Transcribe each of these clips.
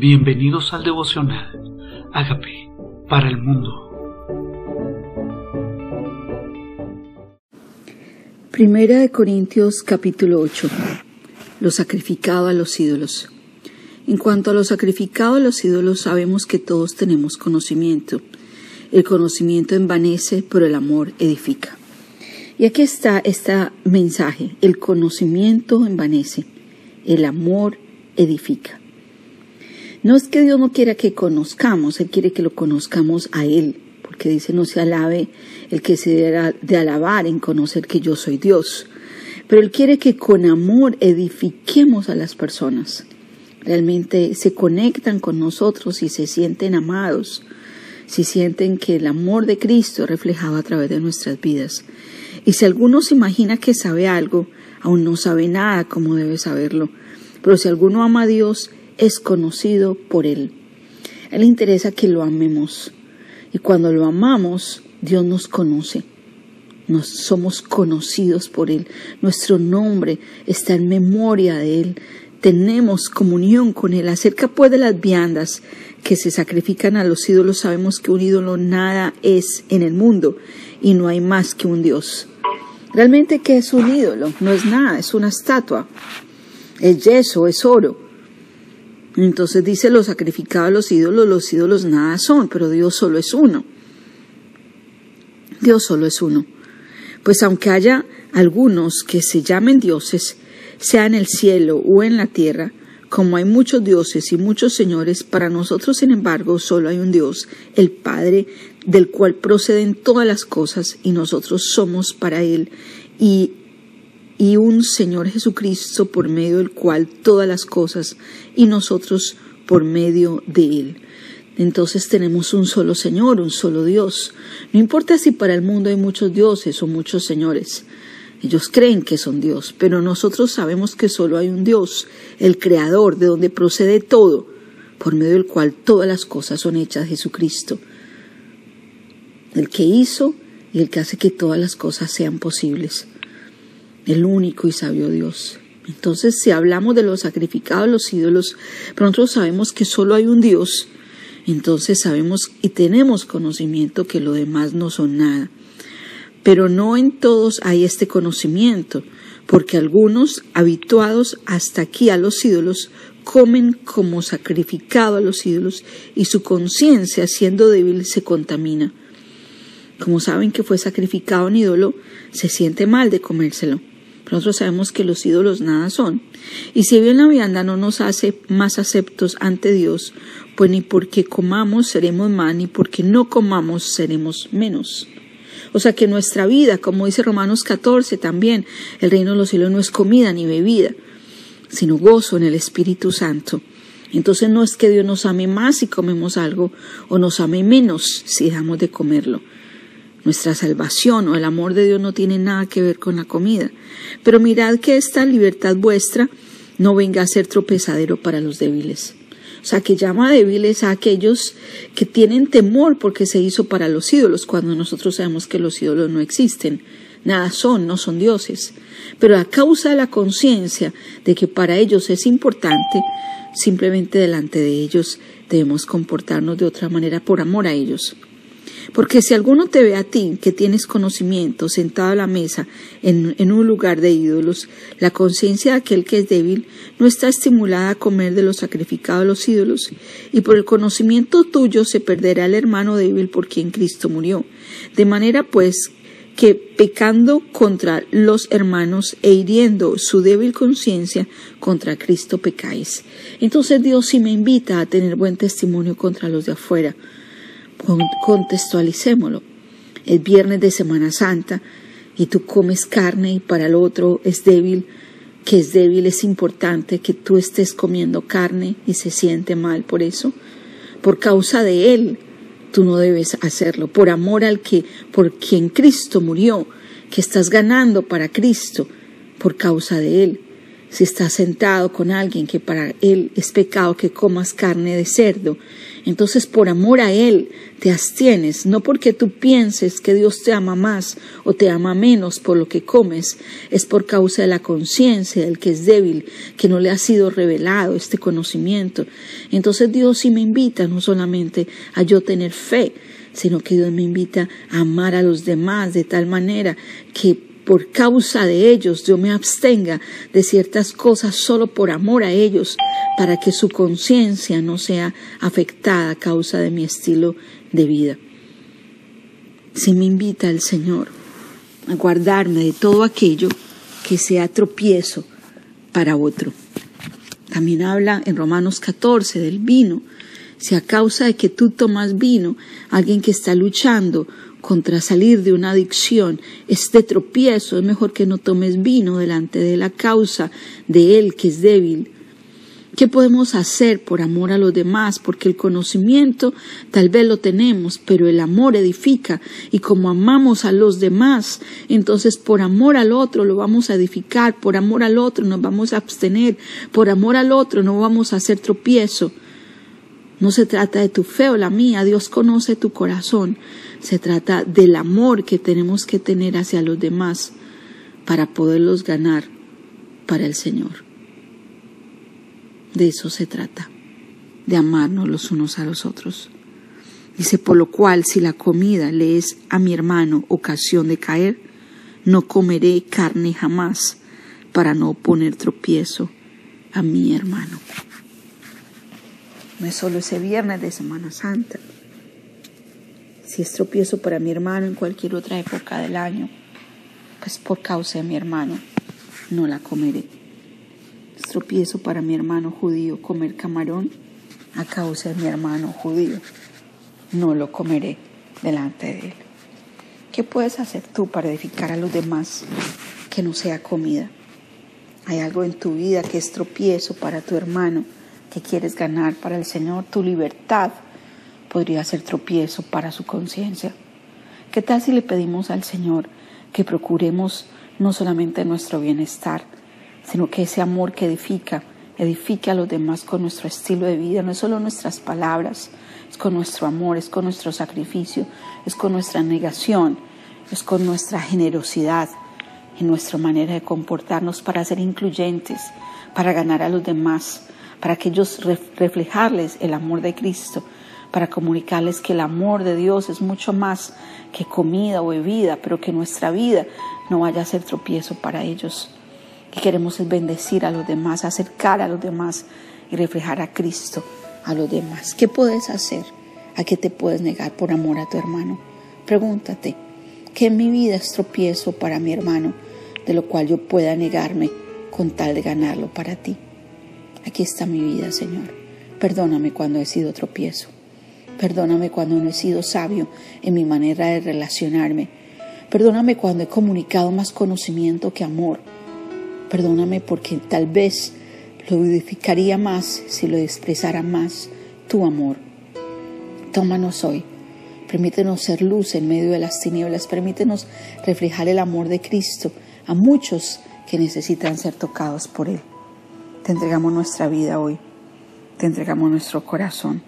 Bienvenidos al devocional. Hágame para el mundo. Primera de Corintios capítulo 8. Lo sacrificado a los ídolos. En cuanto a lo sacrificado a los ídolos, sabemos que todos tenemos conocimiento. El conocimiento envanece, pero el amor edifica. Y aquí está este mensaje. El conocimiento envanece, el amor edifica. No es que Dios no quiera que conozcamos, Él quiere que lo conozcamos a Él, porque dice no se alabe el que se debe de alabar en conocer que yo soy Dios. Pero Él quiere que con amor edifiquemos a las personas. Realmente se conectan con nosotros y se sienten amados, si sienten que el amor de Cristo es reflejado a través de nuestras vidas. Y si alguno se imagina que sabe algo, aún no sabe nada como debe saberlo. Pero si alguno ama a Dios, es conocido por Él. Él interesa que lo amemos. Y cuando lo amamos, Dios nos conoce. Nos somos conocidos por Él. Nuestro nombre está en memoria de Él. Tenemos comunión con Él. Acerca pues de las viandas que se sacrifican a los ídolos, sabemos que un ídolo nada es en el mundo y no hay más que un Dios. Realmente, ¿qué es un ídolo? No es nada, es una estatua. Es yeso, es oro. Entonces dice lo sacrificado a los ídolos, los ídolos nada son, pero Dios solo es uno. Dios solo es uno. Pues aunque haya algunos que se llamen dioses, sea en el cielo o en la tierra, como hay muchos dioses y muchos señores, para nosotros, sin embargo, solo hay un Dios, el Padre, del cual proceden todas las cosas, y nosotros somos para Él, y y un Señor Jesucristo por medio del cual todas las cosas y nosotros por medio de Él. Entonces tenemos un solo Señor, un solo Dios. No importa si para el mundo hay muchos dioses o muchos señores. Ellos creen que son Dios, pero nosotros sabemos que solo hay un Dios, el Creador, de donde procede todo, por medio del cual todas las cosas son hechas, Jesucristo. El que hizo y el que hace que todas las cosas sean posibles el único y sabio Dios. Entonces, si hablamos de los sacrificados los ídolos, pero nosotros sabemos que solo hay un Dios, entonces sabemos y tenemos conocimiento que lo demás no son nada. Pero no en todos hay este conocimiento, porque algunos, habituados hasta aquí a los ídolos, comen como sacrificado a los ídolos y su conciencia, siendo débil, se contamina. Como saben que fue sacrificado un ídolo, se siente mal de comérselo. Nosotros sabemos que los ídolos nada son. Y si bien la vianda no nos hace más aceptos ante Dios, pues ni porque comamos seremos más, ni porque no comamos seremos menos. O sea que nuestra vida, como dice Romanos 14 también, el reino de los cielos no es comida ni bebida, sino gozo en el Espíritu Santo. Entonces no es que Dios nos ame más si comemos algo o nos ame menos si dejamos de comerlo. Nuestra salvación o el amor de Dios no tiene nada que ver con la comida. Pero mirad que esta libertad vuestra no venga a ser tropezadero para los débiles. O sea, que llama débiles a aquellos que tienen temor porque se hizo para los ídolos, cuando nosotros sabemos que los ídolos no existen. Nada son, no son dioses. Pero a causa de la conciencia de que para ellos es importante, simplemente delante de ellos debemos comportarnos de otra manera por amor a ellos. Porque si alguno te ve a ti, que tienes conocimiento, sentado a la mesa en, un lugar de ídolos, la conciencia de aquel que es débil no está estimulada a comer de lo sacrificado a los ídolos, y por el conocimiento tuyo se perderá el hermano débil por quien Cristo murió. De manera pues que pecando contra los hermanos e hiriendo su débil conciencia, contra Cristo pecáis. Entonces Dios sí me invita a tener buen testimonio contra los de afuera, contextualicémoslo. Es viernes de Semana Santa y tú comes carne y para el otro es débil, que es débil, es importante que tú estés comiendo carne y se siente mal por eso. Por causa de él, tú no debes hacerlo. Por amor al que, por quien Cristo murió, que estás ganando para Cristo, por causa de él. Si estás sentado con alguien que para él es pecado que comas carne de cerdo, entonces por amor a él te abstienes, no porque tú pienses que Dios te ama más o te ama menos por lo que comes, es por causa de la conciencia del que es débil, que no le ha sido revelado este conocimiento. Entonces Dios sí me invita no solamente a yo tener fe, sino que Dios me invita a amar a los demás de tal manera que por causa de ellos yo me abstenga de ciertas cosas solo por amor a ellos, para que su conciencia no sea afectada a causa de mi estilo de vida. Si me invita el Señor a guardarme de todo aquello que sea tropiezo para otro. También habla en Romanos 14 del vino. Si a causa de que tú tomas vino, alguien que está luchando contra salir de una adicción, este tropiezo, es mejor que no tomes vino delante de la causa de él que es débil. ¿Qué podemos hacer por amor a los demás? Porque el conocimiento tal vez lo tenemos, pero el amor edifica y como amamos a los demás, entonces por amor al otro lo vamos a edificar, por amor al otro nos vamos a abstener, por amor al otro no vamos a hacer tropiezo. No se trata de tu fe o la mía, Dios conoce tu corazón. Se trata del amor que tenemos que tener hacia los demás para poderlos ganar para el Señor. De eso se trata, de amarnos los unos a los otros. Dice, por lo cual, si la comida le es a mi hermano ocasión de caer, no comeré carne jamás para no poner tropiezo a mi hermano. No es solo ese viernes de Semana Santa. Si es tropiezo para mi hermano en cualquier otra época del año, pues por causa de mi hermano no la comeré. Es tropiezo para mi hermano judío comer camarón a causa de mi hermano judío. No lo comeré delante de él. ¿Qué puedes hacer tú para edificar a los demás que no sea comida? Hay algo en tu vida que es tropiezo para tu hermano que quieres ganar para el Señor, tu libertad podría ser tropiezo para su conciencia. ¿Qué tal si le pedimos al Señor que procuremos no solamente nuestro bienestar, sino que ese amor que edifica, edifique a los demás con nuestro estilo de vida, no es solo nuestras palabras, es con nuestro amor, es con nuestro sacrificio, es con nuestra negación, es con nuestra generosidad en nuestra manera de comportarnos para ser incluyentes, para ganar a los demás, para que ellos reflejarles el amor de Cristo, para comunicarles que el amor de Dios es mucho más que comida o bebida, pero que nuestra vida no vaya a ser tropiezo para ellos. Que queremos bendecir a los demás, acercar a los demás y reflejar a Cristo a los demás. ¿Qué puedes hacer? ¿A qué te puedes negar por amor a tu hermano? Pregúntate, ¿qué en mi vida es tropiezo para mi hermano, de lo cual yo pueda negarme con tal de ganarlo para ti? Aquí está mi vida, Señor. Perdóname cuando he sido tropiezo. Perdóname cuando no he sido sabio en mi manera de relacionarme. Perdóname cuando he comunicado más conocimiento que amor. Perdóname porque tal vez lo edificaría más si lo expresara más tu amor. Tómanos hoy. Permítenos ser luz en medio de las tinieblas. Permítenos reflejar el amor de Cristo a muchos que necesitan ser tocados por Él. Te entregamos nuestra vida hoy, te entregamos nuestro corazón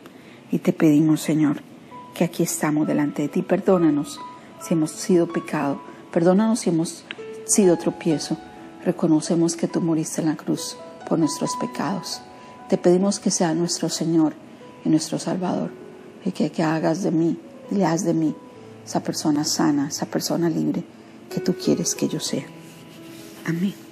y te pedimos, Señor, que aquí estamos delante de ti. Perdónanos si hemos sido pecado, perdónanos si hemos sido tropiezo. Reconocemos que tú moriste en la cruz por nuestros pecados. Te pedimos que sea nuestro Señor y nuestro Salvador y que, hagas de mí, le haz de mí esa persona sana, esa persona libre que tú quieres que yo sea. Amén.